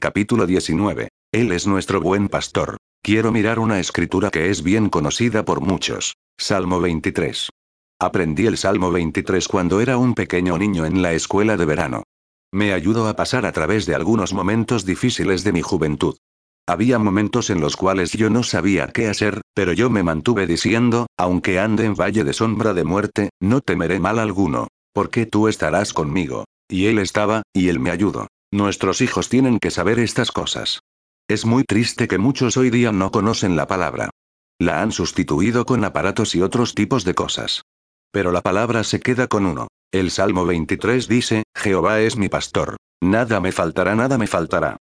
Capítulo 19. Él es nuestro buen pastor. Quiero mirar una escritura que es bien conocida por muchos. Salmo 23. Aprendí el Salmo 23 cuando era un pequeño niño en la escuela de verano. Me ayudó a pasar a través de algunos momentos difíciles de mi juventud. Había momentos en los cuales yo no sabía qué hacer, pero yo me mantuve diciendo, aunque ande en valle de sombra de muerte, no temeré mal alguno. Porque tú estarás conmigo. Y él estaba, y él me ayudó. Nuestros hijos tienen que saber estas cosas. Es muy triste que muchos hoy día no conocen la palabra. La han sustituido con aparatos y otros tipos de cosas. Pero la palabra se queda con uno. El Salmo 23 dice, Jehová es mi pastor. Nada me faltará, nada me faltará.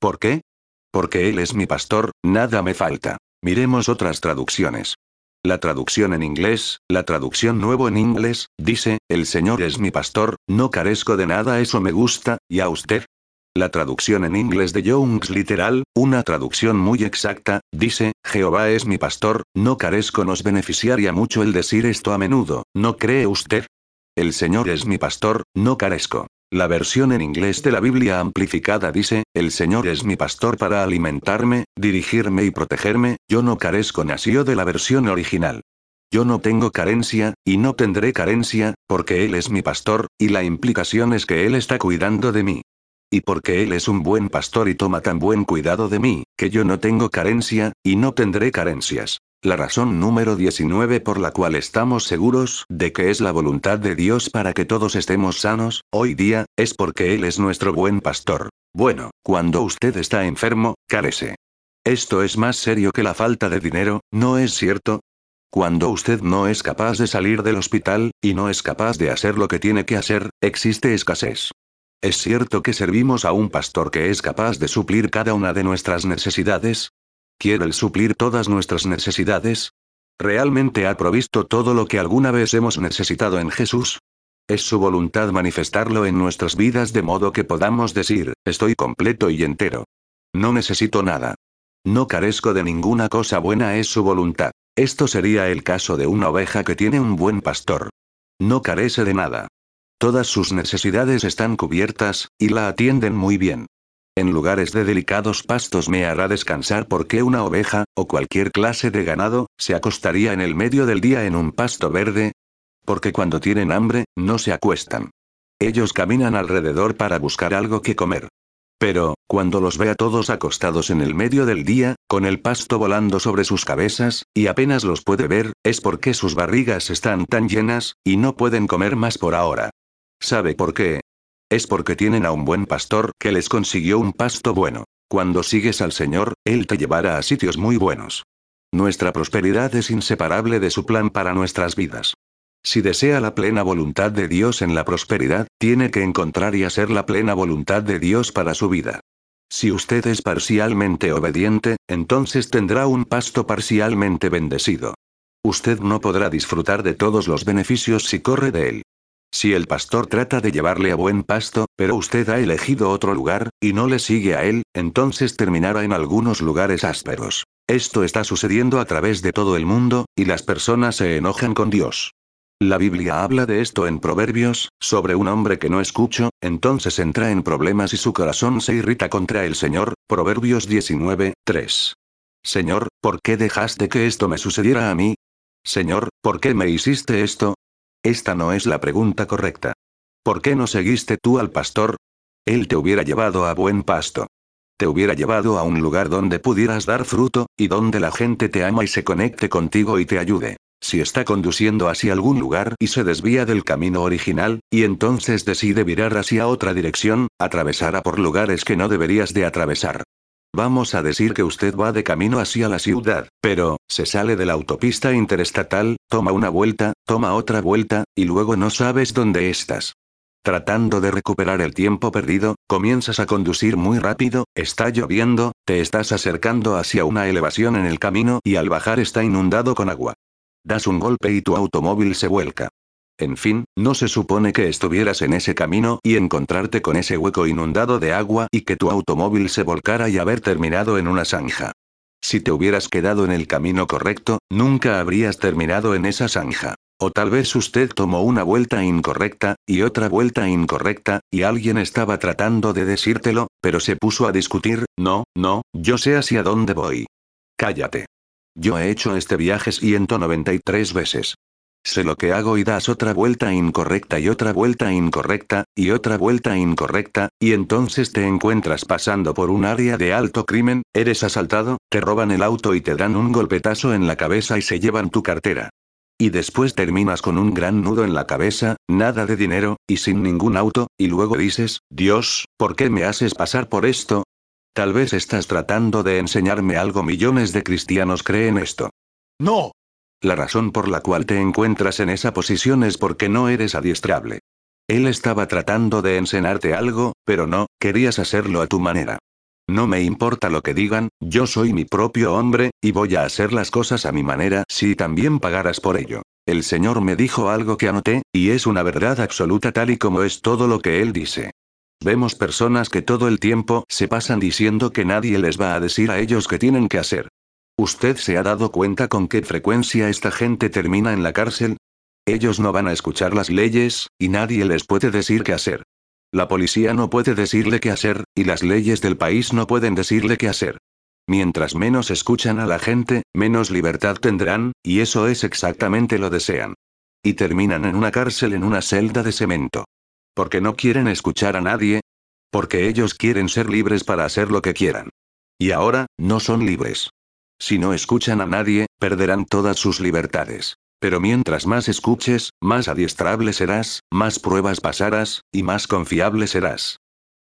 ¿Por qué? Porque Él es mi pastor, nada me falta. Miremos otras traducciones. La traducción en inglés, la traducción nuevo en inglés, dice, El Señor es mi pastor, no carezco de nada, eso me gusta, ¿y a usted? La traducción en inglés de Young's Literal, una traducción muy exacta, dice, Jehová es mi pastor, no carezco. Nos beneficiaría mucho el decir esto a menudo, ¿no cree usted? El Señor es mi pastor, no carezco. La versión en inglés de la Biblia amplificada dice, El Señor es mi pastor para alimentarme, dirigirme y protegerme, yo no carezco nació de la versión original. Yo no tengo carencia, y no tendré carencia, porque Él es mi pastor, y la implicación es que Él está cuidando de mí. Y porque Él es un buen pastor y toma tan buen cuidado de mí, que yo no tengo carencia, y no tendré carencias. La razón número 19 por la cual estamos seguros de que es la voluntad de Dios para que todos estemos sanos, hoy día, es porque Él es nuestro buen pastor. Bueno, cuando usted está enfermo, carece. Esto es más serio que la falta de dinero, ¿no es cierto? Cuando usted no es capaz de salir del hospital, y no es capaz de hacer lo que tiene que hacer, existe escasez. ¿Es cierto que servimos a un pastor que es capaz de suplir cada una de nuestras necesidades? ¿Quiere él suplir todas nuestras necesidades? ¿Realmente ha provisto todo lo que alguna vez hemos necesitado en Jesús? Es su voluntad manifestarlo en nuestras vidas de modo que podamos decir, estoy completo y entero. No necesito nada. No carezco de ninguna cosa buena, es su voluntad. Esto sería el caso de una oveja que tiene un buen pastor. No carece de nada. Todas sus necesidades están cubiertas, y la atienden muy bien. En lugares de delicados pastos me hará descansar porque una oveja, o cualquier clase de ganado, se acostaría en el medio del día en un pasto verde. Porque cuando tienen hambre, no se acuestan. Ellos caminan alrededor para buscar algo que comer. Pero, cuando los vea todos acostados en el medio del día, con el pasto volando sobre sus cabezas, y apenas los puede ver, es porque sus barrigas están tan llenas, y no pueden comer más por ahora. ¿Sabe por qué? Es porque tienen a un buen pastor que les consiguió un pasto bueno. Cuando sigues al Señor, Él te llevará a sitios muy buenos. Nuestra prosperidad es inseparable de su plan para nuestras vidas. Si desea la plena voluntad de Dios en la prosperidad, tiene que encontrar y hacer la plena voluntad de Dios para su vida. Si usted es parcialmente obediente, entonces tendrá un pasto parcialmente bendecido. Usted no podrá disfrutar de todos los beneficios si corre de él. Si el pastor trata de llevarle a buen pasto, pero usted ha elegido otro lugar, y no le sigue a él, entonces terminará en algunos lugares ásperos. Esto está sucediendo a través de todo el mundo, y las personas se enojan con Dios. La Biblia habla de esto en Proverbios, sobre un hombre que no escucho, entonces entra en problemas y su corazón se irrita contra el Señor, Proverbios 19, 3. Señor, ¿por qué dejaste que esto me sucediera a mí? Señor, ¿por qué me hiciste esto? Esta no es la pregunta correcta. ¿Por qué no seguiste tú al pastor? Él te hubiera llevado a buen pasto. Te hubiera llevado a un lugar donde pudieras dar fruto, y donde la gente te ama y se conecte contigo y te ayude. Si está conduciendo hacia algún lugar y se desvía del camino original, y entonces decide virar hacia otra dirección, atravesará por lugares que no deberías de atravesar. Vamos a decir que usted va de camino hacia la ciudad, pero, se sale de la autopista interestatal, toma una vuelta, toma otra vuelta, y luego no sabes dónde estás. Tratando de recuperar el tiempo perdido, comienzas a conducir muy rápido, está lloviendo, te estás acercando hacia una elevación en el camino y al bajar está inundado con agua. Das un golpe y tu automóvil se vuelca. En fin, no se supone que estuvieras en ese camino y encontrarte con ese hueco inundado de agua y que tu automóvil se volcara y haber terminado en una zanja. Si te hubieras quedado en el camino correcto, nunca habrías terminado en esa zanja. O tal vez usted tomó una vuelta incorrecta, y otra vuelta incorrecta, y alguien estaba tratando de decírtelo, pero se puso a discutir, no, no, yo sé hacia dónde voy. Cállate. Yo he hecho este viaje 193 veces. Sé lo que hago y das otra vuelta incorrecta y otra vuelta incorrecta, y otra vuelta incorrecta, y entonces te encuentras pasando por un área de alto crimen, eres asaltado, te roban el auto y te dan un golpetazo en la cabeza y se llevan tu cartera. Y después terminas con un gran nudo en la cabeza, nada de dinero, y sin ningún auto, y luego dices, Dios, ¿por qué me haces pasar por esto? Tal vez estás tratando de enseñarme algo. Millones de cristianos creen esto. No, la razón por la cual te encuentras en esa posición es porque no eres adiestrable. Él estaba tratando de enseñarte algo, pero no, querías hacerlo a tu manera. No me importa lo que digan, yo soy mi propio hombre, y voy a hacer las cosas a mi manera si también pagaras por ello. El Señor me dijo algo que anoté, y es una verdad absoluta tal y como es todo lo que Él dice. Vemos personas que todo el tiempo se pasan diciendo que nadie les va a decir a ellos qué tienen que hacer. ¿Usted se ha dado cuenta con qué frecuencia esta gente termina en la cárcel? Ellos no van a escuchar las leyes, y nadie les puede decir qué hacer. La policía no puede decirle qué hacer, y las leyes del país no pueden decirle qué hacer. Mientras menos escuchan a la gente, menos libertad tendrán, y eso es exactamente lo desean. Y terminan en una cárcel en una celda de cemento. Porque no quieren escuchar a nadie. Porque ellos quieren ser libres para hacer lo que quieran. Y ahora, no son libres. Si no escuchan a nadie, perderán todas sus libertades. Pero mientras más escuches, más adiestrable serás, más pruebas pasarás, y más confiable serás.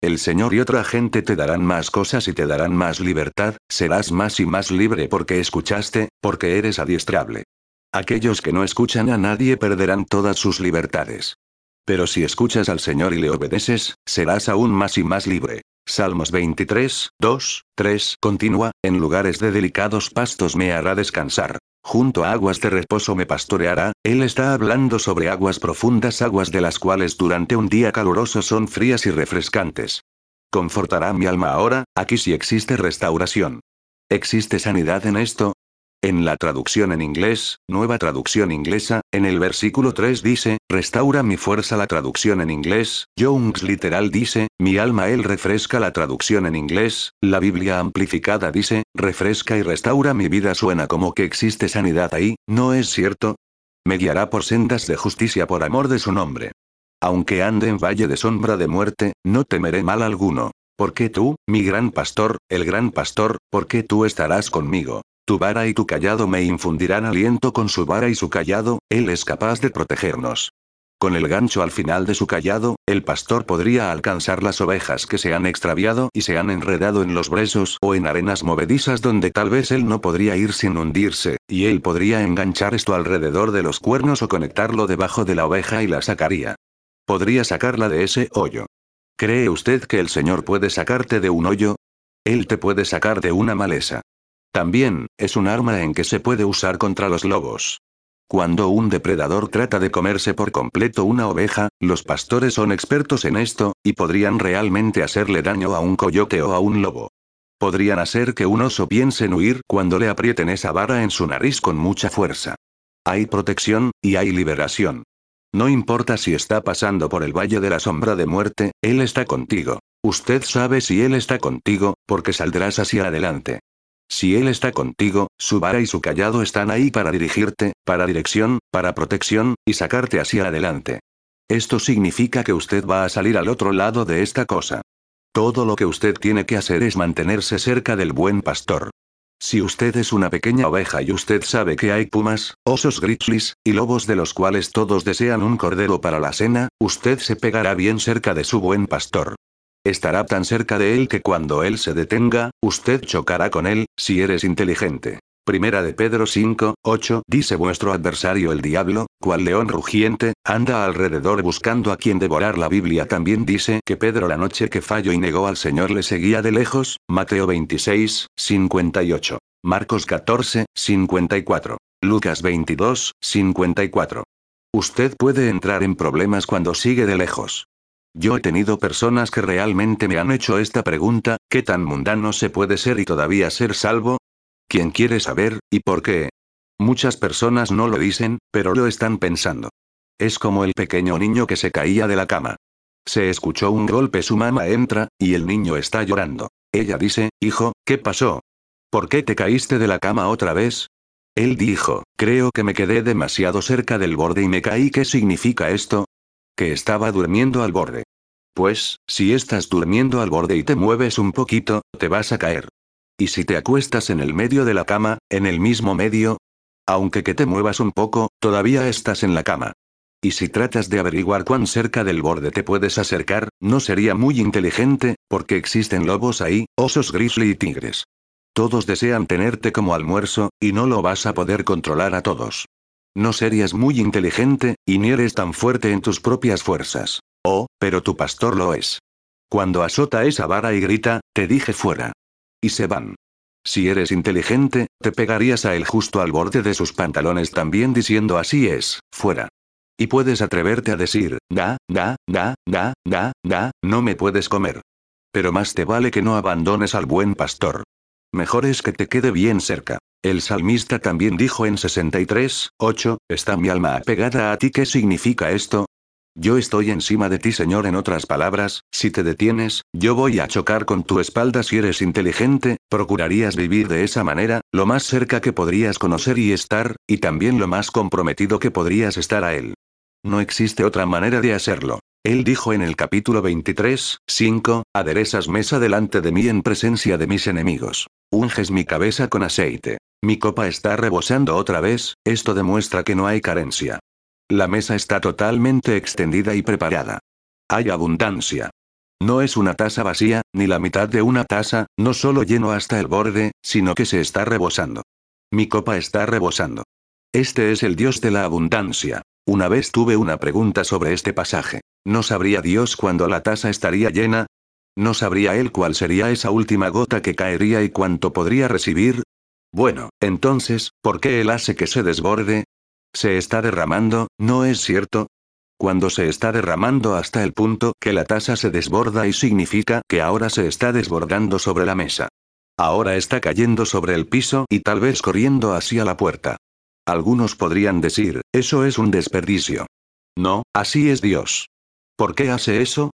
El Señor y otra gente te darán más cosas y te darán más libertad, serás más y más libre porque escuchaste, porque eres adiestrable. Aquellos que no escuchan a nadie perderán todas sus libertades. Pero si escuchas al Señor y le obedeces, serás aún más y más libre. Salmos 23, 2, 3 continúa, en lugares de delicados pastos me hará descansar. Junto a aguas de reposo me pastoreará, él está hablando sobre aguas profundas, aguas de las cuales durante un día caluroso son frías y refrescantes. Confortará mi alma ahora, aquí sí existe restauración. ¿Existe sanidad en esto? En la traducción en inglés, nueva traducción inglesa, en el versículo 3 dice, restaura mi fuerza la traducción en inglés, Young's literal dice, mi alma él refresca la traducción en inglés, la Biblia amplificada dice, refresca y restaura mi vida suena como que existe sanidad ahí, ¿no es cierto? Me guiará por sendas de justicia por amor de su nombre. Aunque ande en valle de sombra de muerte, no temeré mal alguno. Porque tú, mi gran pastor, el gran pastor, porque tú estarás conmigo. Tu vara y tu callado me infundirán aliento con su vara y su callado, Él es capaz de protegernos. Con el gancho al final de su callado, el pastor podría alcanzar las ovejas que se han extraviado y se han enredado en los bresos o en arenas movedizas donde tal vez él no podría ir sin hundirse, y él podría enganchar esto alrededor de los cuernos o conectarlo debajo de la oveja y la sacaría. Podría sacarla de ese hoyo. ¿Cree usted que el Señor puede sacarte de un hoyo? Él te puede sacar de una maleza. También, es un arma en que se puede usar contra los lobos. Cuando un depredador trata de comerse por completo una oveja, los pastores son expertos en esto, y podrían realmente hacerle daño a un coyote o a un lobo. Podrían hacer que un oso piense en huir cuando le aprieten esa vara en su nariz con mucha fuerza. Hay protección, y hay liberación. No importa si está pasando por el valle de la sombra de muerte, Él está contigo. Usted sabe si Él está contigo, porque saldrás hacia adelante. Si Él está contigo, su vara y su callado están ahí para dirigirte, para dirección, para protección, y sacarte hacia adelante. Esto significa que usted va a salir al otro lado de esta cosa. Todo lo que usted tiene que hacer es mantenerse cerca del buen pastor. Si usted es una pequeña oveja y usted sabe que hay pumas, osos grizzlies, y lobos de los cuales todos desean un cordero para la cena, usted se pegará bien cerca de su buen pastor. Estará tan cerca de él que cuando él se detenga, usted chocará con él, si eres inteligente. Primera de Pedro 5, 8, dice vuestro adversario el diablo, cual león rugiente, anda alrededor buscando a quien devorar. La Biblia también dice que Pedro la noche que falló y negó al Señor le seguía de lejos, Mateo 26, 58. Marcos 14, 54. Lucas 22, 54. Usted puede entrar en problemas cuando sigue de lejos. Yo he tenido personas que realmente me han hecho esta pregunta, ¿qué tan mundano se puede ser y todavía ser salvo? ¿Quién quiere saber, y por qué? Muchas personas no lo dicen, pero lo están pensando. Es como el pequeño niño que se caía de la cama. Se escuchó un golpe, su mamá entra, y el niño está llorando. Ella dice, hijo, ¿qué pasó? ¿Por qué te caíste de la cama otra vez? Él dijo, creo que me quedé demasiado cerca del borde y me caí. ¿Qué significa esto? Que estaba durmiendo al borde. Pues, si estás durmiendo al borde y te mueves un poquito, te vas a caer. Y si te acuestas en el medio de la cama, en el mismo medio, aunque que te muevas un poco, todavía estás en la cama. Y si tratas de averiguar cuán cerca del borde te puedes acercar, no sería muy inteligente, porque existen lobos ahí, osos grizzly y tigres. Todos desean tenerte como almuerzo, y no lo vas a poder controlar a todos. No serías muy inteligente, y ni eres tan fuerte en tus propias fuerzas. Oh, pero tu pastor lo es. Cuando azota esa vara y grita, te dije fuera. Y se van. Si eres inteligente, te pegarías a él justo al borde de sus pantalones también diciendo así es, fuera. Y puedes atreverte a decir, da, da, da, da, da, da, no me puedes comer. Pero más te vale que no abandones al buen pastor. Mejor es que te quede bien cerca. El salmista también dijo en 63, 8, ¿está mi alma apegada a ti? ¿Qué significa esto? Yo estoy encima de ti, Señor. En otras palabras, si te detienes, yo voy a chocar con tu espalda. Si eres inteligente, procurarías vivir de esa manera, lo más cerca que podrías conocer y estar, y también lo más comprometido que podrías estar a Él. No existe otra manera de hacerlo. Él dijo en el capítulo 23, 5, aderezas mesa delante de mí en presencia de mis enemigos. Unges mi cabeza con aceite. Mi copa está rebosando otra vez, esto demuestra que no hay carencia. La mesa está totalmente extendida y preparada. Hay abundancia. No es una taza vacía, ni la mitad de una taza, no solo lleno hasta el borde, sino que se está rebosando. Mi copa está rebosando. Este es el Dios de la abundancia. Una vez tuve una pregunta sobre este pasaje. ¿No sabría Dios cuándo la taza estaría llena? ¿No sabría Él cuál sería esa última gota que caería y cuánto podría recibir? Bueno, entonces, ¿por qué Él hace que se desborde? Se está derramando, ¿no es cierto? Cuando se está derramando hasta el punto que la taza se desborda y significa que ahora se está desbordando sobre la mesa. Ahora está cayendo sobre el piso y tal vez corriendo hacia la puerta. Algunos podrían decir, eso es un desperdicio. No, así es Dios. ¿Por qué hace eso?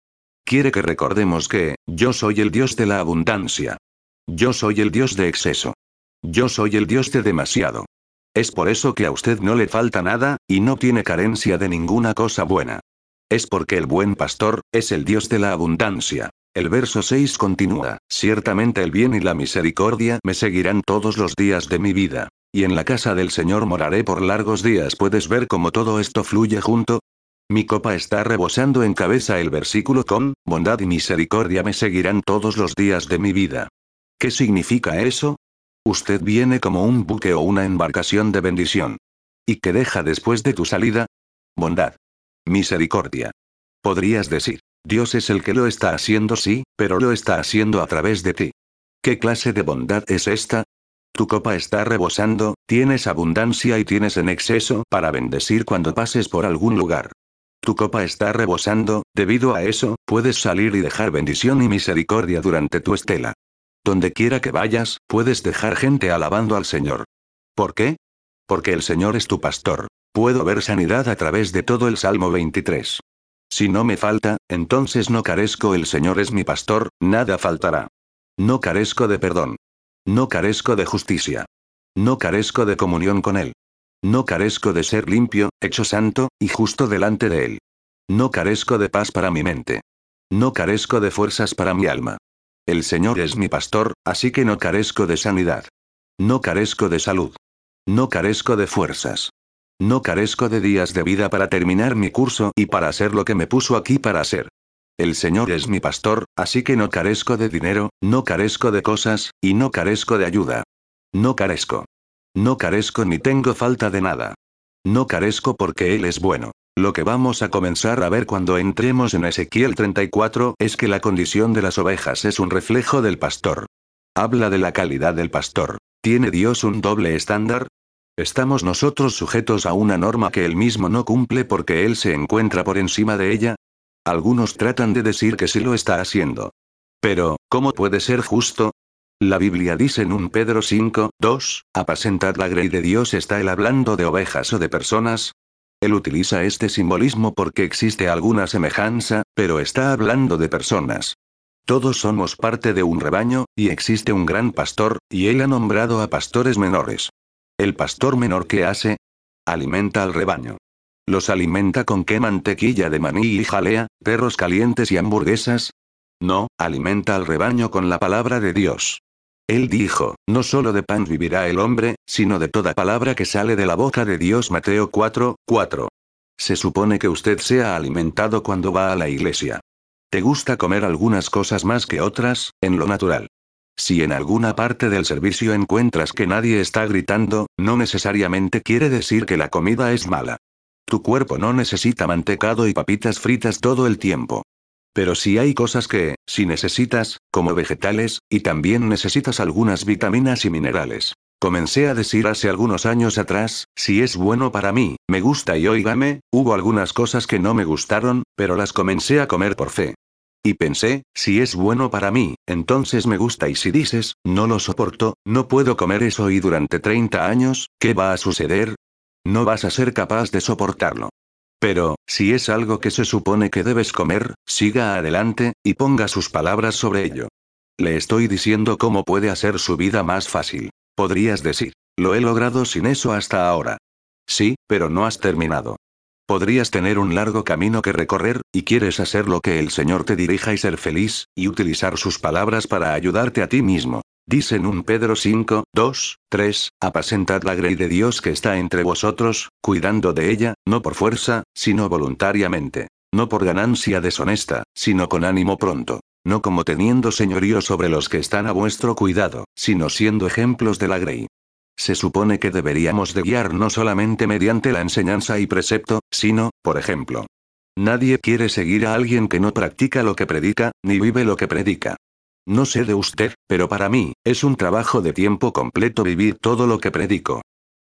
Quiere que recordemos que, yo soy el Dios de la abundancia. Yo soy el Dios de exceso. Yo soy el Dios de demasiado. Es por eso que a usted no le falta nada, y no tiene carencia de ninguna cosa buena. Es porque el buen pastor, es el Dios de la abundancia. El verso 6 continúa, ciertamente el bien y la misericordia me seguirán todos los días de mi vida. Y en la casa del Señor moraré por largos días. ¿Puedes ver cómo todo esto fluye junto? Mi copa está rebosando en cabeza el versículo con, bondad y misericordia me seguirán todos los días de mi vida. ¿Qué significa eso? Usted viene como un buque o una embarcación de bendición. ¿Y qué deja después de tu salida? Bondad. Misericordia. Podrías decir, Dios es el que lo está haciendo sí, pero lo está haciendo a través de ti. ¿Qué clase de bondad es esta? Tu copa está rebosando, tienes abundancia y tienes en exceso para bendecir cuando pases por algún lugar. Tu copa está rebosando, debido a eso, puedes salir y dejar bendición y misericordia durante tu estela. Donde quiera que vayas, puedes dejar gente alabando al Señor. ¿Por qué? Porque el Señor es tu pastor. Puedo ver sanidad a través de todo el Salmo 23. Si no me falta, entonces no carezco, el Señor es mi pastor, nada faltará. No carezco de perdón. No carezco de justicia. No carezco de comunión con Él. No carezco de ser limpio, hecho santo, y justo delante de Él. No carezco de paz para mi mente. No carezco de fuerzas para mi alma. El Señor es mi pastor, así que no carezco de sanidad. No carezco de salud. No carezco de fuerzas. No carezco de días de vida para terminar mi curso y para hacer lo que me puso aquí para hacer. El Señor es mi pastor, así que no carezco de dinero, no carezco de cosas, y no carezco de ayuda. No carezco. No carezco ni tengo falta de nada. No carezco porque Él es bueno. Lo que vamos a comenzar a ver cuando entremos en Ezequiel 34 es que la condición de las ovejas es un reflejo del pastor. Habla de la calidad del pastor. ¿Tiene Dios un doble estándar? ¿Estamos nosotros sujetos a una norma que Él mismo no cumple porque Él se encuentra por encima de ella? Algunos tratan de decir que sí lo está haciendo. Pero, ¿cómo puede ser justo? La Biblia dice en un Pedro 5, 2, apacentad la grey de Dios está él hablando de ovejas o de personas. Él utiliza este simbolismo porque existe alguna semejanza, pero está hablando de personas. Todos somos parte de un rebaño, y existe un gran pastor, y él ha nombrado a pastores menores. El pastor menor que hace? Alimenta al rebaño. ¿Los alimenta con qué mantequilla de maní y jalea, perros calientes y hamburguesas? No, alimenta al rebaño con la palabra de Dios. Él dijo, no solo de pan vivirá el hombre, sino de toda palabra que sale de la boca de Dios Mateo 4, 4. Se supone que usted sea alimentado cuando va a la iglesia. ¿Te gusta comer algunas cosas más que otras, en lo natural? Si en alguna parte del servicio encuentras que nadie está gritando, no necesariamente quiere decir que la comida es mala. Tu cuerpo no necesita mantecado y papitas fritas todo el tiempo. Pero si hay cosas que, si necesitas, como vegetales, y también necesitas algunas vitaminas y minerales. Comencé a decir hace algunos años atrás, si es bueno para mí, me gusta y oígame, hubo algunas cosas que no me gustaron, pero las comencé a comer por fe. Y pensé, si es bueno para mí, entonces me gusta y si dices, no lo soporto, no puedo comer eso y durante 30 años, ¿qué va a suceder? No vas a ser capaz de soportarlo. Pero, si es algo que se supone que debes comer, siga adelante, y ponga sus palabras sobre ello. Le estoy diciendo cómo puede hacer su vida más fácil. Podrías decir, lo he logrado sin eso hasta ahora. Sí, pero no has terminado. Podrías tener un largo camino que recorrer, y quieres hacer lo que el Señor te dirija y ser feliz, y utilizar sus palabras para ayudarte a ti mismo. Dice en un Pedro 5, 2, 3, apacentad la grey de Dios que está entre vosotros, cuidando de ella, no por fuerza, sino voluntariamente. No por ganancia deshonesta, sino con ánimo pronto. No como teniendo señorío sobre los que están a vuestro cuidado, sino siendo ejemplos de la grey. Se supone que deberíamos de guiar no solamente mediante la enseñanza y precepto, sino, por ejemplo. Nadie quiere seguir a alguien que no practica lo que predica, ni vive lo que predica. No sé de usted, pero para mí, es un trabajo de tiempo completo vivir todo lo que predico.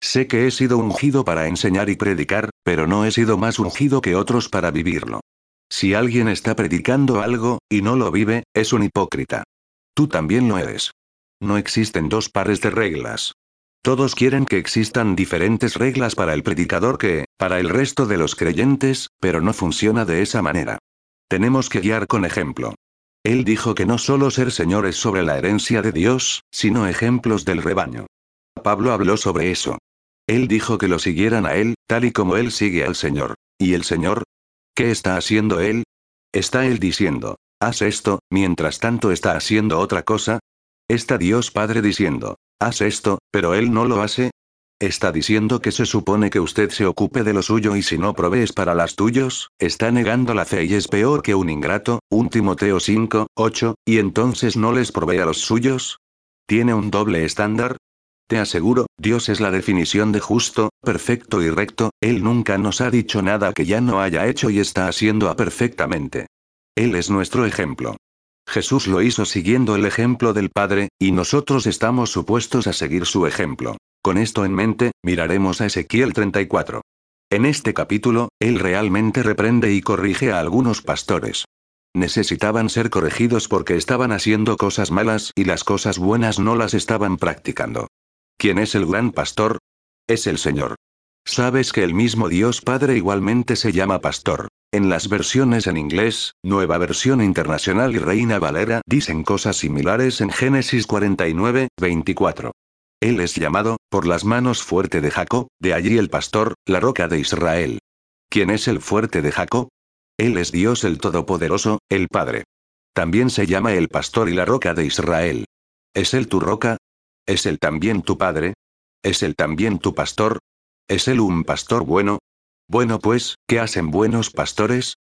Sé que he sido ungido para enseñar y predicar, pero no he sido más ungido que otros para vivirlo. Si alguien está predicando algo, y no lo vive, es un hipócrita. Tú también lo eres. No existen dos pares de reglas. Todos quieren que existan diferentes reglas para el predicador que, para el resto de los creyentes, pero no funciona de esa manera. Tenemos que guiar con ejemplo. Él dijo que no solo ser señores sobre la herencia de Dios, sino ejemplos del rebaño. Pablo habló sobre eso. Él dijo que lo siguieran a él, tal y como él sigue al Señor. ¿Y el Señor? ¿Qué está haciendo él? Está él diciendo, haz esto, mientras tanto está haciendo otra cosa. Está Dios Padre diciendo, Haz esto, pero él no lo hace. Está diciendo que se supone que usted se ocupe de lo suyo y si no provees para las tuyos, está negando la fe y es peor que un ingrato, un Timoteo 5, 8, y entonces no les provee a los suyos. ¿Tiene un doble estándar? Te aseguro, Dios es la definición de justo, perfecto y recto, Él nunca nos ha dicho nada que ya no haya hecho y está haciendo a perfectamente. Él es nuestro ejemplo. Jesús lo hizo siguiendo el ejemplo del Padre, y nosotros estamos supuestos a seguir su ejemplo. Con esto en mente, miraremos a Ezequiel 34. En este capítulo, él realmente reprende y corrige a algunos pastores. Necesitaban ser corregidos porque estaban haciendo cosas malas y las cosas buenas no las estaban practicando. ¿Quién es el gran pastor? Es el Señor. Sabes que el mismo Dios Padre igualmente se llama pastor. En las versiones en inglés, Nueva Versión Internacional y Reina Valera dicen cosas similares en Génesis 49, 24. Él es llamado, por las manos fuerte de Jacob, de allí el pastor, la roca de Israel. ¿Quién es el fuerte de Jacob? Él es Dios el Todopoderoso, el Padre. También se llama el pastor y la roca de Israel. ¿Es él tu roca? ¿Es él también tu Padre? ¿Es él también tu pastor? ¿Es él un pastor bueno? Bueno pues, ¿qué hacen buenos pastores?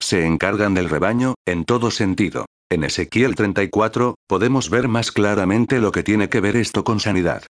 Se encargan del rebaño, en todo sentido. En Ezequiel 34, podemos ver más claramente lo que tiene que ver esto con sanidad.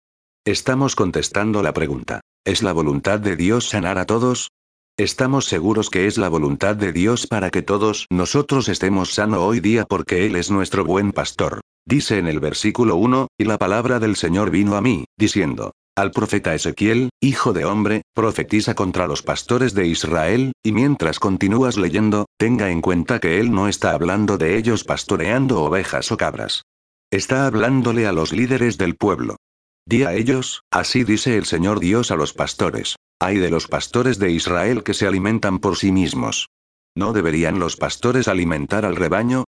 Estamos contestando la pregunta. ¿Es la voluntad de Dios sanar a todos? Estamos seguros que es la voluntad de Dios para que todos nosotros estemos sano hoy día porque Él es nuestro buen pastor. Dice en el versículo 1, y la palabra del Señor vino a mí, diciendo, al profeta Ezequiel, hijo de hombre, profetiza contra los pastores de Israel, y mientras continúas leyendo, tenga en cuenta que él no está hablando de ellos pastoreando ovejas o cabras. Está hablándole a los líderes del pueblo. Di a ellos, así dice el Señor Dios a los pastores. Hay de los pastores de Israel que se alimentan por sí mismos. ¿No deberían los pastores alimentar al rebaño?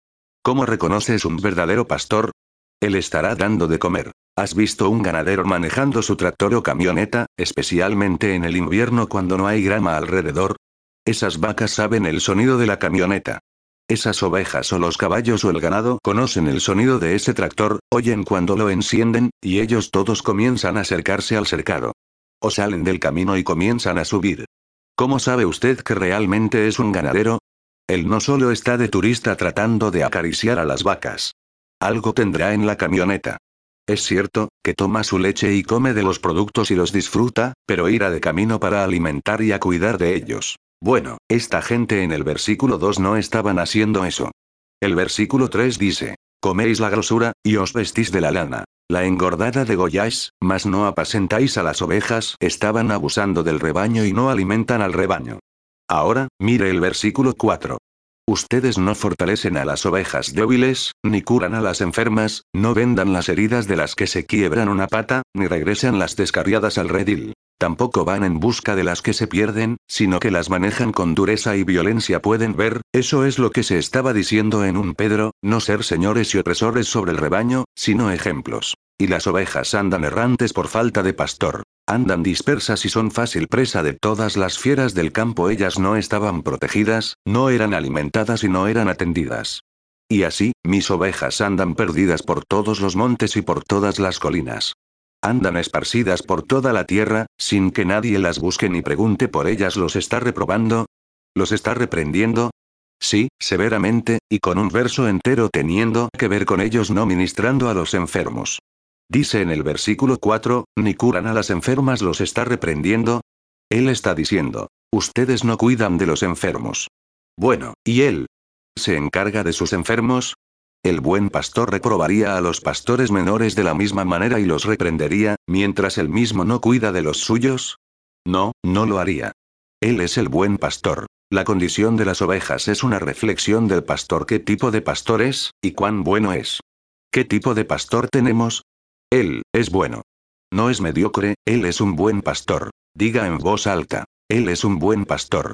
¿Cómo reconoces un verdadero pastor? Él estará dando de comer. ¿Has visto un ganadero manejando su tractor o camioneta, especialmente en el invierno cuando no hay grama alrededor? Esas vacas saben el sonido de la camioneta. Esas ovejas o los caballos o el ganado conocen el sonido de ese tractor, oyen cuando lo encienden, y ellos todos comienzan a acercarse al cercado. O salen del camino y comienzan a subir. ¿Cómo sabe usted que realmente es un ganadero? Él no solo está de turista tratando de acariciar a las vacas. Algo tendrá en la camioneta. Es cierto, que toma su leche y come de los productos y los disfruta, pero irá de camino para alimentar y a cuidar de ellos. Bueno, esta gente en el versículo 2 no estaban haciendo eso. El versículo 3 dice, Coméis la grosura, y os vestís de la lana. La engordada de Goyáis, mas no apacentáis a las ovejas, estaban abusando del rebaño y no alimentan al rebaño. Ahora, mire el versículo 4. Ustedes no fortalecen a las ovejas débiles, ni curan a las enfermas, no vendan las heridas de las que se quiebran una pata, ni regresan las descarriadas al redil. Tampoco van en busca de las que se pierden, sino que las manejan con dureza y violencia. Pueden ver, eso es lo que se estaba diciendo en un Pedro, no ser señores y opresores sobre el rebaño, sino ejemplos. Y las ovejas andan errantes por falta de pastor. Andan dispersas y son fácil presa de todas las fieras del campo. Ellas no estaban protegidas, no eran alimentadas y no eran atendidas. Y así, mis ovejas andan perdidas por todos los montes y por todas las colinas. Andan esparcidas por toda la tierra, sin que nadie las busque ni pregunte por ellas. ¿Los está reprobando? ¿Los está reprendiendo? Sí, severamente, y con un verso entero teniendo que ver con ellos no ministrando a los enfermos. Dice en el versículo 4, ni curan a las enfermas los está reprendiendo. Él está diciendo, ustedes no cuidan de los enfermos. Bueno, ¿y él? ¿Se encarga de sus enfermos? El buen pastor reprobaría a los pastores menores de la misma manera y los reprendería, mientras él mismo no cuida de los suyos? No, no lo haría. Él es el buen pastor. La condición de las ovejas es una reflexión del pastor. ¿Qué tipo de pastor es, y cuán bueno es? ¿Qué tipo de pastor tenemos? Él, es bueno. No es mediocre, Él es un buen pastor. Diga en voz alta. Él es un buen pastor.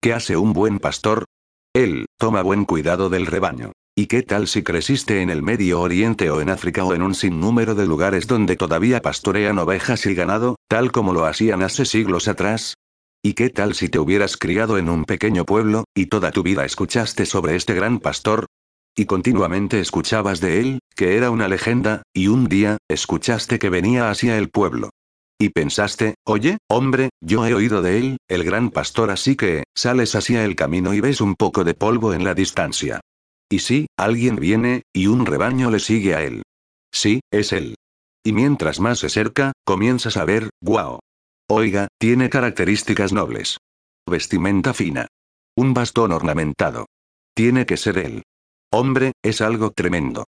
¿Qué hace un buen pastor? Él, toma buen cuidado del rebaño. ¿Y qué tal si creciste en el Medio Oriente o en África o en un sinnúmero de lugares donde todavía pastorean ovejas y ganado, tal como lo hacían hace siglos atrás? ¿Y qué tal si te hubieras criado en un pequeño pueblo, y toda tu vida escuchaste sobre este gran pastor? Y continuamente escuchabas de él, que era una legenda, y un día, escuchaste que venía hacia el pueblo. Y pensaste, oye, hombre, yo he oído de él, el gran pastor, así que, sales hacia el camino y ves un poco de polvo en la distancia. Y sí, alguien viene, y un rebaño le sigue a él. Sí, es él. Y mientras más se acerca, comienzas a ver, guau. Oiga, tiene características nobles. Vestimenta fina. Un bastón ornamentado. Tiene que ser él. Hombre, es algo tremendo.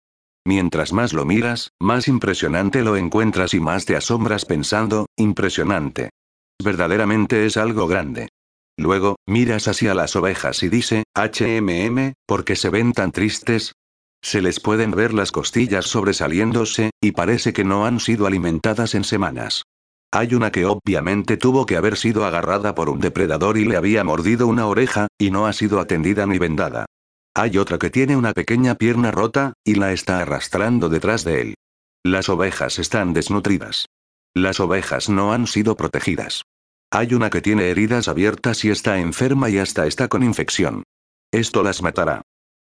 Mientras más lo miras, más impresionante lo encuentras y más te asombras pensando, impresionante. Verdaderamente es algo grande. Luego, miras hacia las ovejas y dice, HMM, ¿por qué se ven tan tristes? Se les pueden ver las costillas sobresaliéndose, y parece que no han sido alimentadas en semanas. Hay una que obviamente tuvo que haber sido agarrada por un depredador y le había mordido una oreja, y no ha sido atendida ni vendada. Hay otra que tiene una pequeña pierna rota, y la está arrastrando detrás de él. Las ovejas están desnutridas. Las ovejas no han sido protegidas. Hay una que tiene heridas abiertas y está enferma y hasta está con infección. Esto las matará.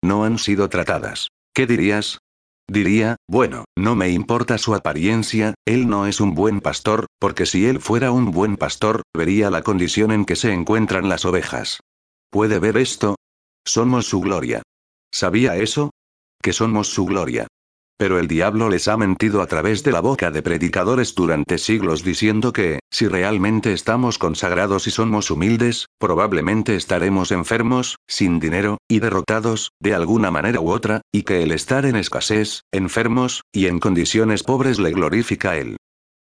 No han sido tratadas. ¿Qué dirías? Diría, bueno, no me importa su apariencia, él no es un buen pastor, porque si él fuera un buen pastor, vería la condición en que se encuentran las ovejas. ¿Puede ver esto? Somos su gloria. ¿Sabía eso? Que somos su gloria. Pero el diablo les ha mentido a través de la boca de predicadores durante siglos diciendo que, si realmente estamos consagrados y somos humildes, probablemente estaremos enfermos, sin dinero, y derrotados, de alguna manera u otra, y que el estar en escasez, enfermos, y en condiciones pobres le glorifica a él.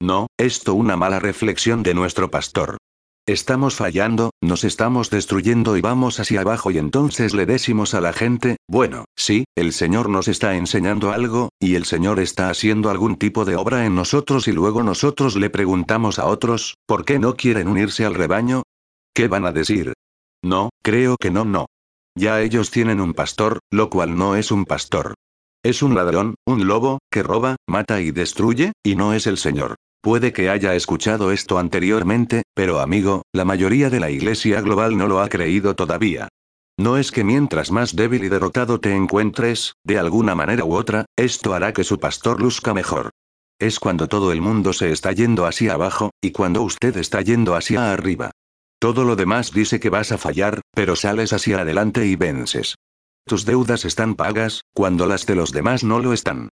No, esto una mala reflexión de nuestro pastor. Estamos fallando, nos estamos destruyendo y vamos hacia abajo y entonces le decimos a la gente, bueno, sí, el Señor nos está enseñando algo, y el Señor está haciendo algún tipo de obra en nosotros y luego nosotros le preguntamos a otros, ¿por qué no quieren unirse al rebaño? ¿Qué van a decir? No, creo que no, no. Ya ellos tienen un pastor, lo cual no es un pastor. Es un ladrón, un lobo, que roba, mata y destruye, y no es el Señor. Puede que haya escuchado esto anteriormente, pero amigo, la mayoría de la Iglesia global no lo ha creído todavía. No es que mientras más débil y derrotado te encuentres, de alguna manera u otra, esto hará que su pastor luzca mejor. Es cuando todo el mundo se está yendo hacia abajo, y cuando usted está yendo hacia arriba. Todo lo demás dice que vas a fallar, pero sales hacia adelante y vences. Tus deudas están pagas, cuando las de los demás no lo están.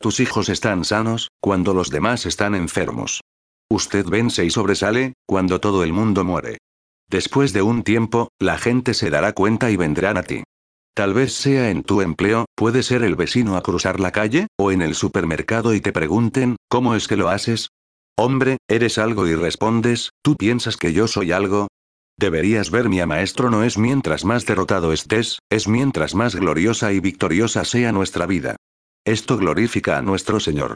Tus hijos están sanos, cuando los demás están enfermos. Usted vence y sobresale, cuando todo el mundo muere. Después de un tiempo, la gente se dará cuenta y vendrán a ti. Tal vez sea en tu empleo, puede ser el vecino a cruzar la calle, o en el supermercado y te pregunten, ¿cómo es que lo haces? Hombre, eres algo y respondes, ¿tú piensas que yo soy algo? Deberías ver mi maestro no es mientras más derrotado estés, es mientras más gloriosa y victoriosa sea nuestra vida. Esto glorifica a nuestro Señor.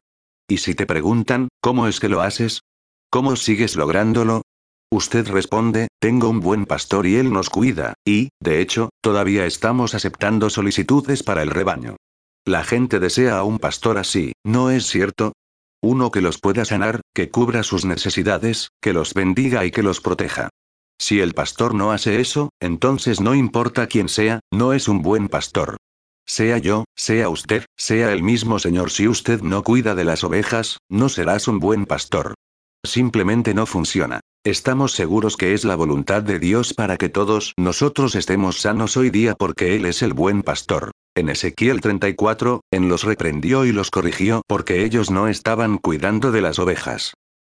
Y si te preguntan, ¿cómo es que lo haces? ¿Cómo sigues lográndolo? Usted responde, tengo un buen pastor y él nos cuida, y, de hecho, todavía estamos aceptando solicitudes para el rebaño. La gente desea a un pastor así, ¿no es cierto? Uno que los pueda sanar, que cubra sus necesidades, que los bendiga y que los proteja. Si el pastor no hace eso, entonces no importa quién sea, no es un buen pastor. Sea yo, sea usted, sea el mismo Señor, si usted no cuida de las ovejas, no serás un buen pastor. Simplemente no funciona. Estamos seguros que es la voluntad de Dios para que todos nosotros estemos sanos hoy día porque Él es el buen pastor. En Ezequiel 34, en los reprendió y los corrigió porque ellos no estaban cuidando de las ovejas.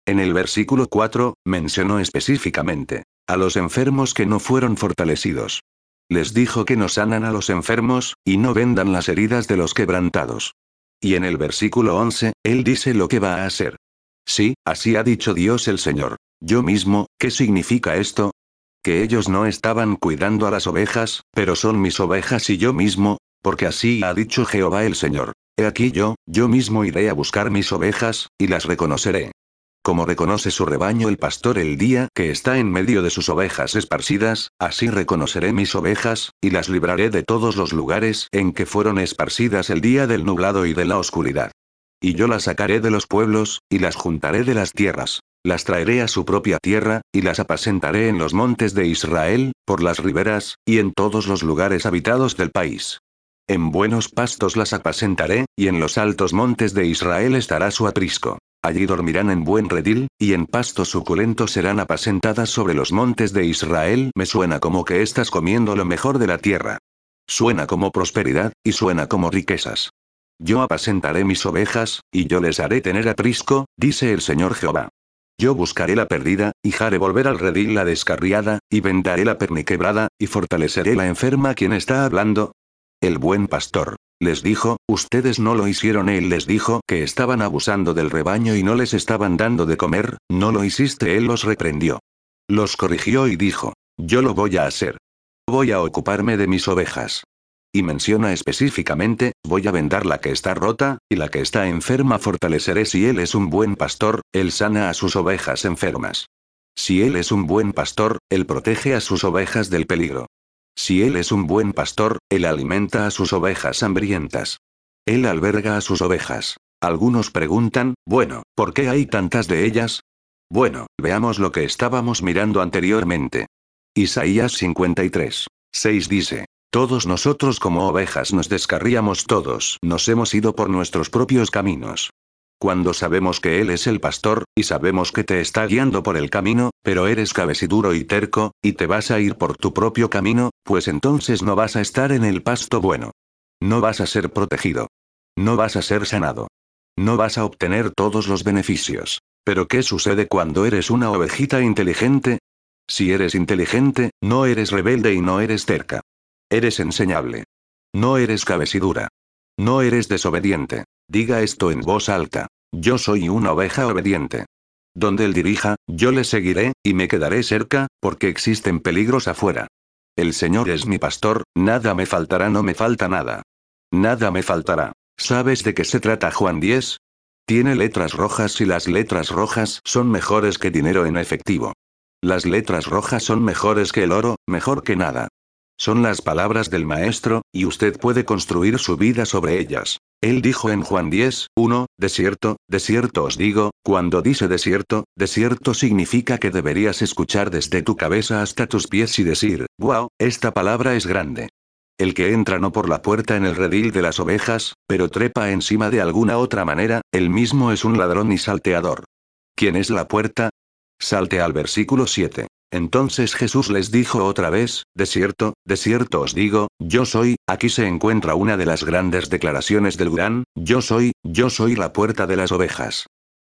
En el versículo 4, mencionó específicamente a los enfermos que no fueron fortalecidos. Les dijo que no sanan a los enfermos, y no vendan las heridas de los quebrantados. Y en el versículo 11, él dice lo que va a hacer. Sí, así ha dicho Dios el Señor. Yo mismo, ¿qué significa esto? Que ellos no estaban cuidando a las ovejas, pero son mis ovejas y yo mismo, porque así ha dicho Jehová el Señor. He aquí yo, yo mismo iré a buscar mis ovejas, y las reconoceré. Como reconoce su rebaño el pastor el día que está en medio de sus ovejas esparcidas, así reconoceré mis ovejas, y las libraré de todos los lugares en que fueron esparcidas el día del nublado y de la oscuridad. Y yo las sacaré de los pueblos, y las juntaré de las tierras. Las traeré a su propia tierra, y las apacentaré en los montes de Israel, por las riberas, y en todos los lugares habitados del país. En buenos pastos las apacentaré, y en los altos montes de Israel estará su aprisco. Allí dormirán en buen redil, y en pasto suculento serán apacentadas sobre los montes de Israel. Me suena como que estás comiendo lo mejor de la tierra. Suena como prosperidad, y suena como riquezas. Yo apacentaré mis ovejas, y yo les haré tener aprisco, dice el Señor Jehová. Yo buscaré la perdida, y haré volver al redil la descarriada, y vendaré la perniquebrada, y fortaleceré la enferma quien está hablando. El buen pastor. Les dijo, ustedes no lo hicieron. Él les dijo que estaban abusando del rebaño y no les estaban dando de comer, no lo hiciste. Él los reprendió. Los corrigió y dijo, yo lo voy a hacer. Voy a ocuparme de mis ovejas. Y menciona específicamente, voy a vendar la que está rota, y la que está enferma fortaleceré si él es un buen pastor, él sana a sus ovejas enfermas. Si él es un buen pastor, él protege a sus ovejas del peligro. Si él es un buen pastor, él alimenta a sus ovejas hambrientas. Él alberga a sus ovejas. Algunos preguntan, bueno, ¿por qué hay tantas de ellas? Bueno, veamos lo que estábamos mirando anteriormente. Isaías 53. 6 dice, Todos nosotros como ovejas nos descarríamos todos, nos hemos ido por nuestros propios caminos. Cuando sabemos que Él es el pastor, y sabemos que te está guiando por el camino, pero eres cabeciduro y terco, y te vas a ir por tu propio camino, pues entonces no vas a estar en el pasto bueno. No vas a ser protegido. No vas a ser sanado. No vas a obtener todos los beneficios. Pero ¿qué sucede cuando eres una ovejita inteligente? Si eres inteligente, no eres rebelde y no eres terca. Eres enseñable. No eres cabecidura. No eres desobediente. Diga esto en voz alta. Yo soy una oveja obediente. Donde él dirija, yo le seguiré, y me quedaré cerca, porque existen peligros afuera. El Señor es mi pastor, nada me faltará, no me falta nada. Nada me faltará. ¿Sabes de qué se trata Juan 10? Tiene letras rojas y las letras rojas son mejores que dinero en efectivo. Las letras rojas son mejores que el oro, mejor que nada. Son las palabras del Maestro, y usted puede construir su vida sobre ellas. Él dijo en Juan 10, 1, desierto, desierto os digo, cuando dice desierto, desierto significa que deberías escuchar desde tu cabeza hasta tus pies y decir, wow, esta palabra es grande. El que entra no por la puerta en el redil de las ovejas, pero trepa encima de alguna otra manera, el mismo es un ladrón y salteador. ¿Quién es la puerta? Salte al versículo 7. Entonces Jesús les dijo otra vez, de cierto, de cierto os digo, yo soy, aquí se encuentra una de las grandes declaraciones del gran, yo soy, yo soy la puerta de las ovejas.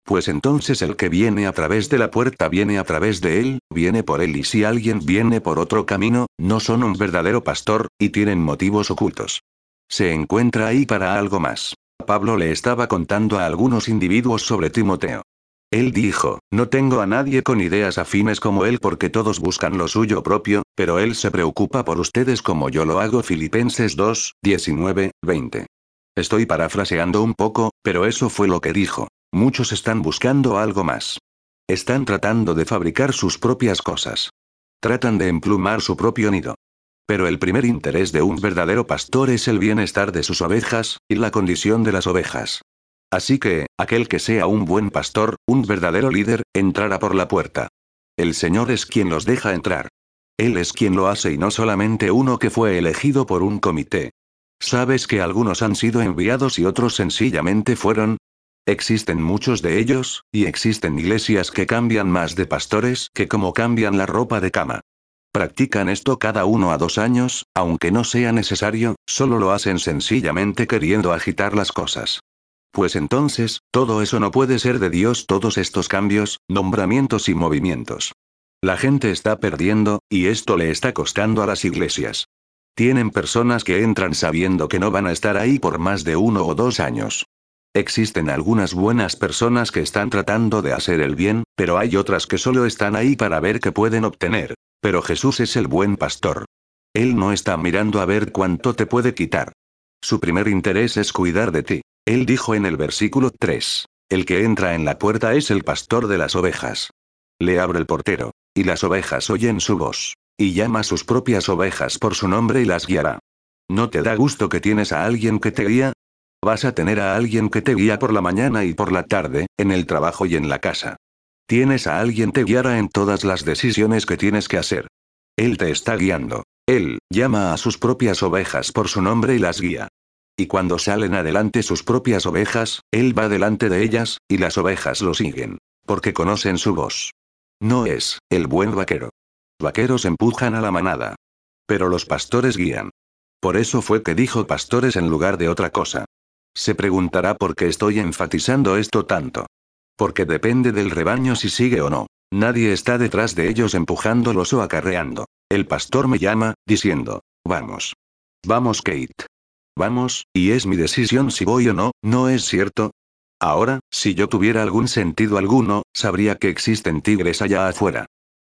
Pues entonces el que viene a través de la puerta viene a través de él, viene por él y si alguien viene por otro camino, no son un verdadero pastor, y tienen motivos ocultos. Se encuentra ahí para algo más. Pablo le estaba contando a algunos individuos sobre Timoteo. Él dijo, no tengo a nadie con ideas afines como él porque todos buscan lo suyo propio, pero él se preocupa por ustedes como yo lo hago Filipenses 2, 19, 20. Estoy parafraseando un poco, pero eso fue lo que dijo. Muchos están buscando algo más. Están tratando de fabricar sus propias cosas. Tratan de emplumar su propio nido. Pero el primer interés de un verdadero pastor es el bienestar de sus ovejas, y la condición de las ovejas. Así que, aquel que sea un buen pastor, un verdadero líder, entrará por la puerta. El Señor es quien los deja entrar. Él es quien lo hace y no solamente uno que fue elegido por un comité. ¿Sabes que algunos han sido enviados y otros sencillamente fueron? Existen muchos de ellos, y existen iglesias que cambian más de pastores que como cambian la ropa de cama. Practican esto cada uno a dos años, aunque no sea necesario, solo lo hacen sencillamente queriendo agitar las cosas. Pues entonces, todo eso no puede ser de Dios todos estos cambios, nombramientos y movimientos. La gente está perdiendo, y esto le está costando a las iglesias. Tienen personas que entran sabiendo que no van a estar ahí por más de uno o dos años. Existen algunas buenas personas que están tratando de hacer el bien, pero hay otras que solo están ahí para ver qué pueden obtener. Pero Jesús es el buen pastor. Él no está mirando a ver cuánto te puede quitar. Su primer interés es cuidar de ti. Él dijo en el versículo 3. El que entra en la puerta es el pastor de las ovejas. Le abre el portero. Y las ovejas oyen su voz. Y llama a sus propias ovejas por su nombre y las guiará. ¿No te da gusto que tienes a alguien que te guía? Vas a tener a alguien que te guía por la mañana y por la tarde, en el trabajo y en la casa. Tienes a alguien que te guiará en todas las decisiones que tienes que hacer. Él te está guiando. Él, llama a sus propias ovejas por su nombre y las guía. Y cuando salen adelante sus propias ovejas, él va delante de ellas, y las ovejas lo siguen. Porque conocen su voz. No es, el buen vaquero. Vaqueros empujan a la manada. Pero los pastores guían. Por eso fue que dijo pastores en lugar de otra cosa. Se preguntará por qué estoy enfatizando esto tanto. Porque depende del rebaño si sigue o no. Nadie está detrás de ellos empujándolos o acarreando. El pastor me llama, diciendo, vamos. Vamos Kate. Vamos, y es mi decisión si voy o no, ¿no es cierto? Ahora, si yo tuviera algún sentido alguno, sabría que existen tigres allá afuera.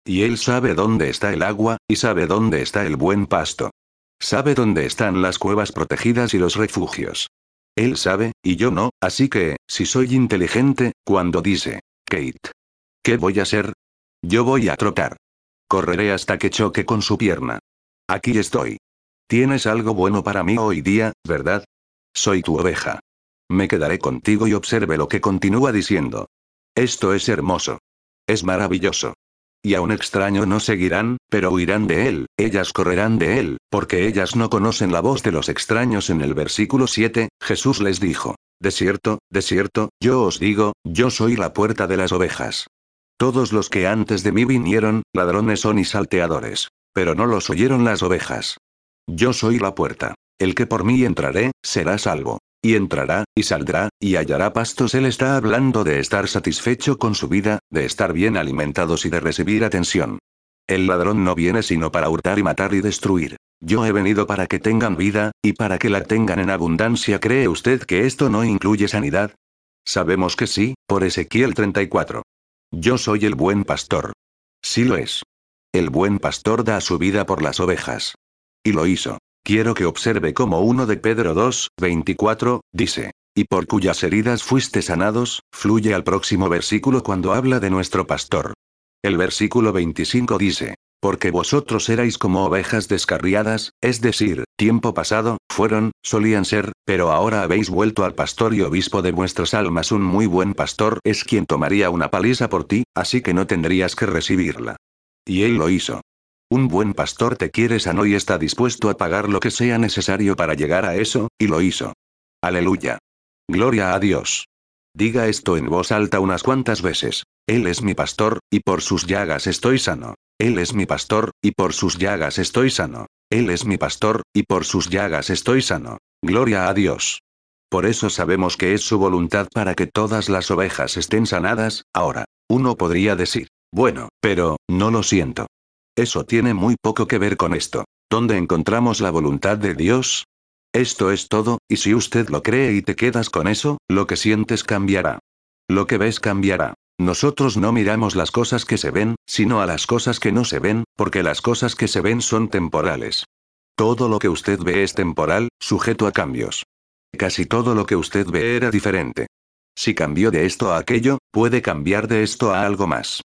Y él sabe dónde está el agua, y sabe dónde está el buen pasto. Sabe dónde están las cuevas protegidas y los refugios. Él sabe, y yo no, así que, si soy inteligente, cuando dice, Kate. ¿Qué voy a hacer? Yo voy a trotar. Correré hasta que choque con su pierna. Aquí estoy. Tienes algo bueno para mí hoy día, ¿verdad? Soy tu oveja. Me quedaré contigo y observe lo que continúa diciendo. Esto es hermoso. Es maravilloso. Y a un extraño no seguirán, pero huirán de él, ellas correrán de él, porque ellas no conocen la voz de los extraños en el versículo 7, Jesús les dijo. De cierto, de cierto, yo os digo, yo soy la puerta de las ovejas. Todos los que antes de mí vinieron, ladrones son y salteadores. Pero no los oyeron las ovejas. Yo soy la puerta. El que por mí entraré, será salvo. Y entrará, y saldrá, y hallará pastos. Él está hablando de estar satisfecho con su vida, de estar bien alimentados y de recibir atención. El ladrón no viene sino para hurtar y matar y destruir. Yo he venido para que tengan vida, y para que la tengan en abundancia. ¿Cree usted que esto no incluye sanidad? Sabemos que sí, por Ezequiel 34. Yo soy el buen pastor. Sí lo es. El buen pastor da su vida por las ovejas. Y lo hizo. Quiero que observe cómo uno de Pedro 2, 24, dice, y por cuyas heridas fuiste sanados, fluye al próximo versículo cuando habla de nuestro pastor. El versículo 25 dice, porque vosotros erais como ovejas descarriadas, es decir, tiempo pasado, fueron, solían ser, pero ahora habéis vuelto al pastor y obispo de vuestras almas. Un muy buen pastor es quien tomaría una paliza por ti, así que no tendrías que recibirla. Y él lo hizo. Un buen pastor te quiere sano y está dispuesto a pagar lo que sea necesario para llegar a eso, y lo hizo. Aleluya. Gloria a Dios. Diga esto en voz alta unas cuantas veces. Él es mi pastor, y por sus llagas estoy sano. Él es mi pastor, y por sus llagas estoy sano. Él es mi pastor, y por sus llagas estoy sano. Gloria a Dios. Por eso sabemos que es su voluntad para que todas las ovejas estén sanadas, ahora. Uno podría decir, bueno, pero, no lo siento. Eso tiene muy poco que ver con esto. ¿Dónde encontramos la voluntad de Dios? Esto es todo, y si usted lo cree y te quedas con eso, lo que sientes cambiará. Lo que ves cambiará. Nosotros no miramos las cosas que se ven, sino a las cosas que no se ven, porque las cosas que se ven son temporales. Todo lo que usted ve es temporal, sujeto a cambios. Casi todo lo que usted ve era diferente. Si cambió de esto a aquello, puede cambiar de esto a algo más.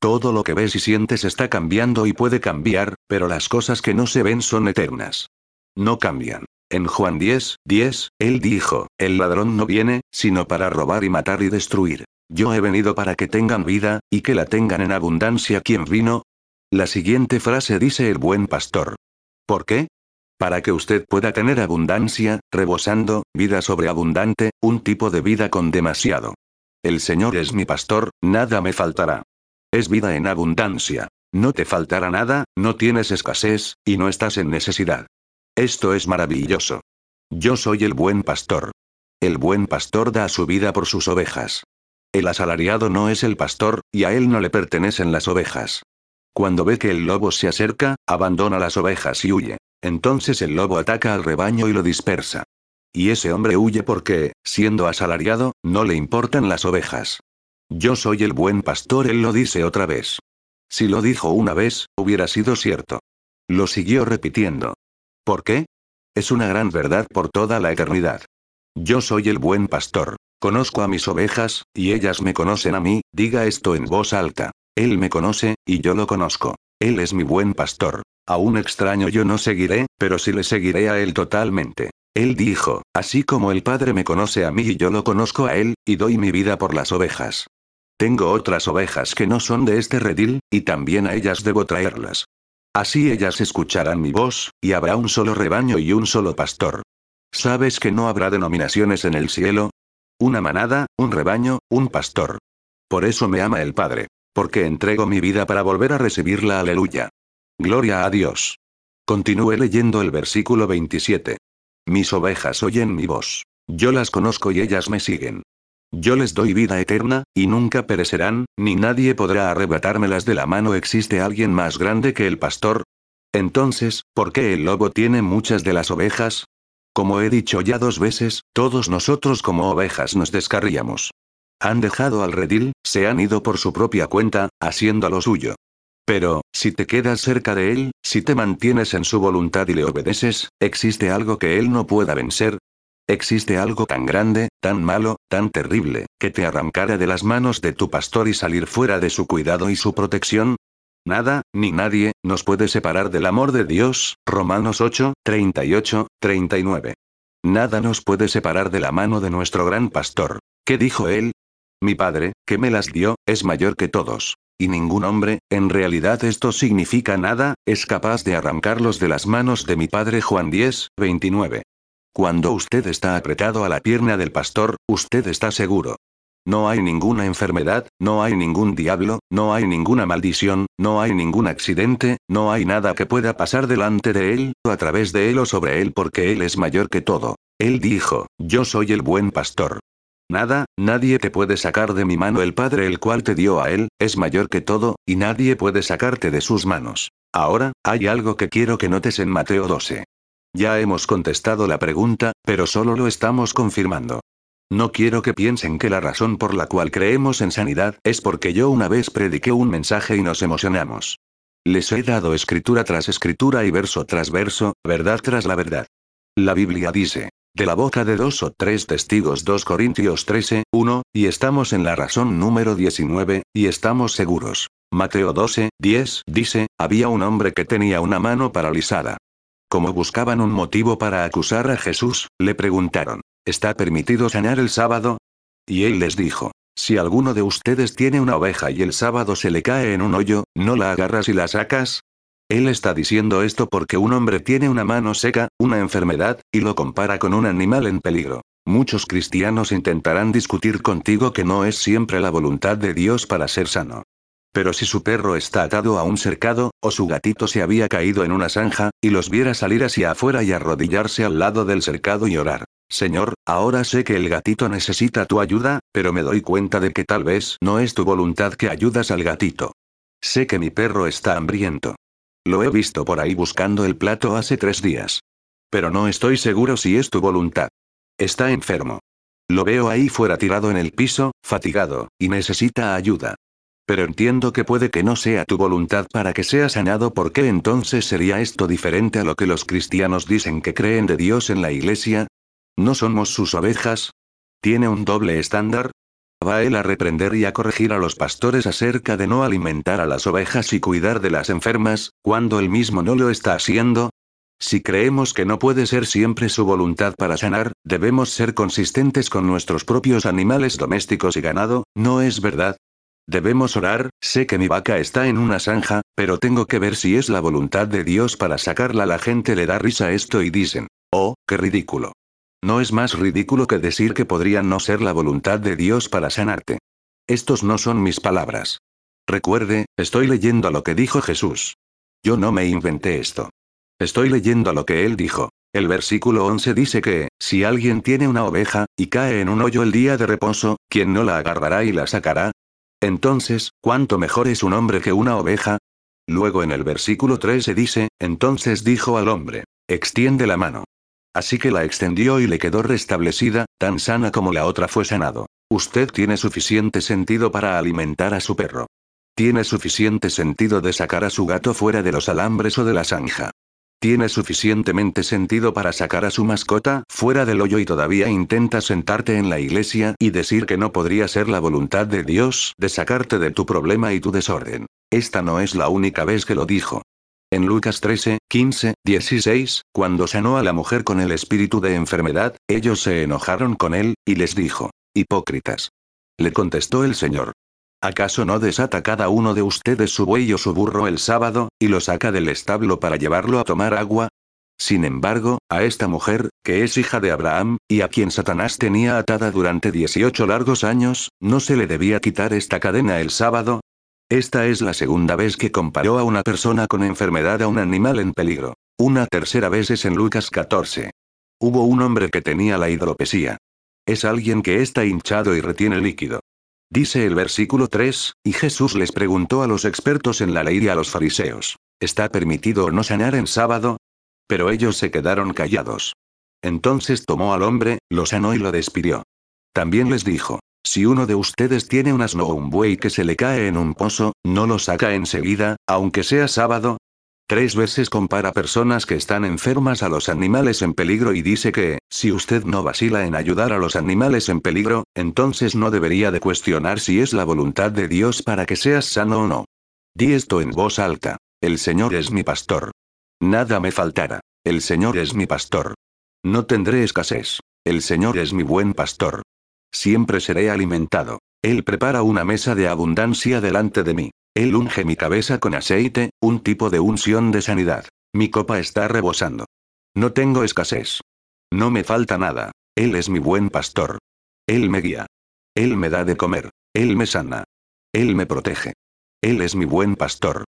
Todo lo que ves y sientes está cambiando y puede cambiar, pero las cosas que no se ven son eternas. No cambian. En Juan 10, 10, él dijo, el ladrón no viene, sino para robar y matar y destruir. Yo he venido para que tengan vida, y que la tengan en abundancia. ¿Quién vino? La siguiente frase dice el buen pastor. ¿Por qué? Para que usted pueda tener abundancia, rebosando, vida sobreabundante, un tipo de vida con demasiado. El Señor es mi pastor, nada me faltará. Es vida en abundancia. No te faltará nada, no tienes escasez, y no estás en necesidad. Esto es maravilloso. Yo soy el buen pastor. El buen pastor da su vida por sus ovejas. El asalariado no es el pastor, y a él no le pertenecen las ovejas. Cuando ve que el lobo se acerca, abandona las ovejas y huye. Entonces el lobo ataca al rebaño y lo dispersa. Y ese hombre huye porque, siendo asalariado, no le importan las ovejas. Yo soy el buen pastor, él lo dice otra vez. Si lo dijo una vez, hubiera sido cierto. Lo siguió repitiendo. ¿Por qué? Es una gran verdad por toda la eternidad. Yo soy el buen pastor. Conozco a mis ovejas, y ellas me conocen a mí, diga esto en voz alta. Él me conoce, y yo lo conozco. Él es mi buen pastor. A un extraño yo no seguiré, pero sí le seguiré a él totalmente. Él dijo, así como el Padre me conoce a mí y yo lo conozco a él, y doy mi vida por las ovejas. Tengo otras ovejas que no son de este redil, y también a ellas debo traerlas. Así ellas escucharán mi voz, y habrá un solo rebaño y un solo pastor. ¿Sabes que no habrá denominaciones en el cielo? Una manada, un rebaño, un pastor. Por eso me ama el Padre. Porque entrego mi vida para volver a recibirla. Aleluya. Gloria a Dios. Continúe leyendo el versículo 27. Mis ovejas oyen mi voz. Yo las conozco y ellas me siguen. Yo les doy vida eterna, y nunca perecerán, ni nadie podrá arrebatármelas de la mano. ¿Existe alguien más grande que el pastor? Entonces, ¿por qué el lobo tiene muchas de las ovejas? Como he dicho ya dos veces, todos nosotros como ovejas nos descarríamos. Han dejado al redil, se han ido por su propia cuenta, haciendo lo suyo. Pero, si te quedas cerca de él, si te mantienes en su voluntad y le obedeces, ¿existe algo que él no pueda vencer? ¿Existe algo tan grande, tan malo, tan terrible, que te arrancara de las manos de tu pastor y salir fuera de su cuidado y su protección? Nada, ni nadie, nos puede separar del amor de Dios. Romanos 8, 38, 39. Nada nos puede separar de la mano de nuestro gran pastor. ¿Qué dijo él? Mi padre, que me las dio, es mayor que todos. Y ningún hombre, en realidad esto significa nada, es capaz de arrancarlos de las manos de mi padre Juan 10, 29. Cuando usted está apretado a la pierna del pastor, usted está seguro. No hay ninguna enfermedad, no hay ningún diablo, no hay ninguna maldición, no hay ningún accidente, no hay nada que pueda pasar delante de él, o a través de él o sobre él porque él es mayor que todo. Él dijo, yo soy el buen pastor. Nada, nadie te puede sacar de mi mano el Padre el cual te dio a él, es mayor que todo, y nadie puede sacarte de sus manos. Ahora, hay algo que quiero que notes en Mateo 12. Ya hemos contestado la pregunta, pero solo lo estamos confirmando. No quiero que piensen que la razón por la cual creemos en sanidad es porque yo una vez prediqué un mensaje y nos emocionamos. Les he dado escritura tras escritura y verso tras verso, verdad tras la verdad. La Biblia dice, de la boca de dos o tres testigos 2 Corintios 13, 1, y estamos en la razón número 19, y estamos seguros. Mateo 12, 10, dice, había un hombre que tenía una mano paralizada. Como buscaban un motivo para acusar a Jesús, le preguntaron, ¿está permitido sanar el sábado? Y él les dijo, si alguno de ustedes tiene una oveja y el sábado se le cae en un hoyo, ¿no la agarras y la sacas? Él está diciendo esto porque un hombre tiene una mano seca, una enfermedad, y lo compara con un animal en peligro. Muchos cristianos intentarán discutir contigo que no es siempre la voluntad de Dios para ser sano. Pero si su perro está atado a un cercado, o su gatito se había caído en una zanja, y los viera salir hacia afuera y arrodillarse al lado del cercado y orar. Señor, ahora sé que el gatito necesita tu ayuda, pero me doy cuenta de que tal vez no es tu voluntad que ayudas al gatito. Sé que mi perro está hambriento. Lo he visto por ahí buscando el plato hace tres días. Pero no estoy seguro si es tu voluntad. Está enfermo. Lo veo ahí fuera tirado en el piso, fatigado, y necesita ayuda. Pero entiendo que puede que no sea tu voluntad para que sea sanado porque entonces sería esto diferente a lo que los cristianos dicen que creen de Dios en la iglesia. ¿No somos sus ovejas? ¿Tiene un doble estándar? ¿Va él a reprender y a corregir a los pastores acerca de no alimentar a las ovejas y cuidar de las enfermas, cuando él mismo no lo está haciendo? Si creemos que no puede ser siempre su voluntad para sanar, debemos ser consistentes con nuestros propios animales domésticos y ganado, ¿no es verdad? Debemos orar, sé que mi vaca está en una zanja, pero tengo que ver si es la voluntad de Dios para sacarla. La gente le da risa esto y dicen, oh, qué ridículo. No es más ridículo que decir que podría no ser la voluntad de Dios para sanarte. Estos no son mis palabras. Recuerde, estoy leyendo lo que dijo Jesús. Yo no me inventé esto. Estoy leyendo lo que él dijo. El versículo 11 dice que, si alguien tiene una oveja, y cae en un hoyo el día de reposo, ¿quién no la agarrará y la sacará? Entonces, ¿cuánto mejor es un hombre que una oveja? Luego en el versículo 13 dice, entonces dijo al hombre, extiende la mano. Así que la extendió y le quedó restablecida, tan sana como la otra fue sanado. Usted tiene suficiente sentido para alimentar a su perro. Tiene suficiente sentido de sacar a su gato fuera de los alambres o de la zanja. Tiene suficientemente sentido para sacar a su mascota fuera del hoyo y todavía intenta sentarte en la iglesia y decir que no podría ser la voluntad de Dios de sacarte de tu problema y tu desorden. Esta no es la única vez que lo dijo. En Lucas 13, 15, 16, cuando sanó a la mujer con el espíritu de enfermedad, ellos se enojaron con él, y les dijo, Hipócritas. Le contestó el Señor. ¿Acaso no desata cada uno de ustedes su buey o su burro el sábado, y lo saca del establo para llevarlo a tomar agua? Sin embargo, a esta mujer, que es hija de Abraham, y a quien Satanás tenía atada durante 18 largos años, ¿no se le debía quitar esta cadena el sábado? Esta es la segunda vez que comparó a una persona con enfermedad a un animal en peligro. Una tercera vez es en Lucas 14. Hubo un hombre que tenía la hidropesía. Es alguien que está hinchado y retiene líquido. Dice el versículo 3, y Jesús les preguntó a los expertos en la ley y a los fariseos, ¿está permitido o no sanar en sábado? Pero ellos se quedaron callados. Entonces tomó al hombre, lo sanó y lo despidió. También les dijo, si uno de ustedes tiene un asno o un buey que se le cae en un pozo, ¿no lo saca enseguida, aunque sea sábado? Tres veces compara personas que están enfermas a los animales en peligro y dice que, si usted no vacila en ayudar a los animales en peligro, entonces no debería de cuestionar si es la voluntad de Dios para que seas sano o no. Di esto en voz alta. El Señor es mi pastor. Nada me faltará. El Señor es mi pastor. No tendré escasez. El Señor es mi buen pastor. Siempre seré alimentado. Él prepara una mesa de abundancia delante de mí. Él unge mi cabeza con aceite, un tipo de unción de sanidad. Mi copa está rebosando. No tengo escasez. No me falta nada. Él es mi buen pastor. Él me guía. Él me da de comer. Él me sana. Él me protege. Él es mi buen pastor.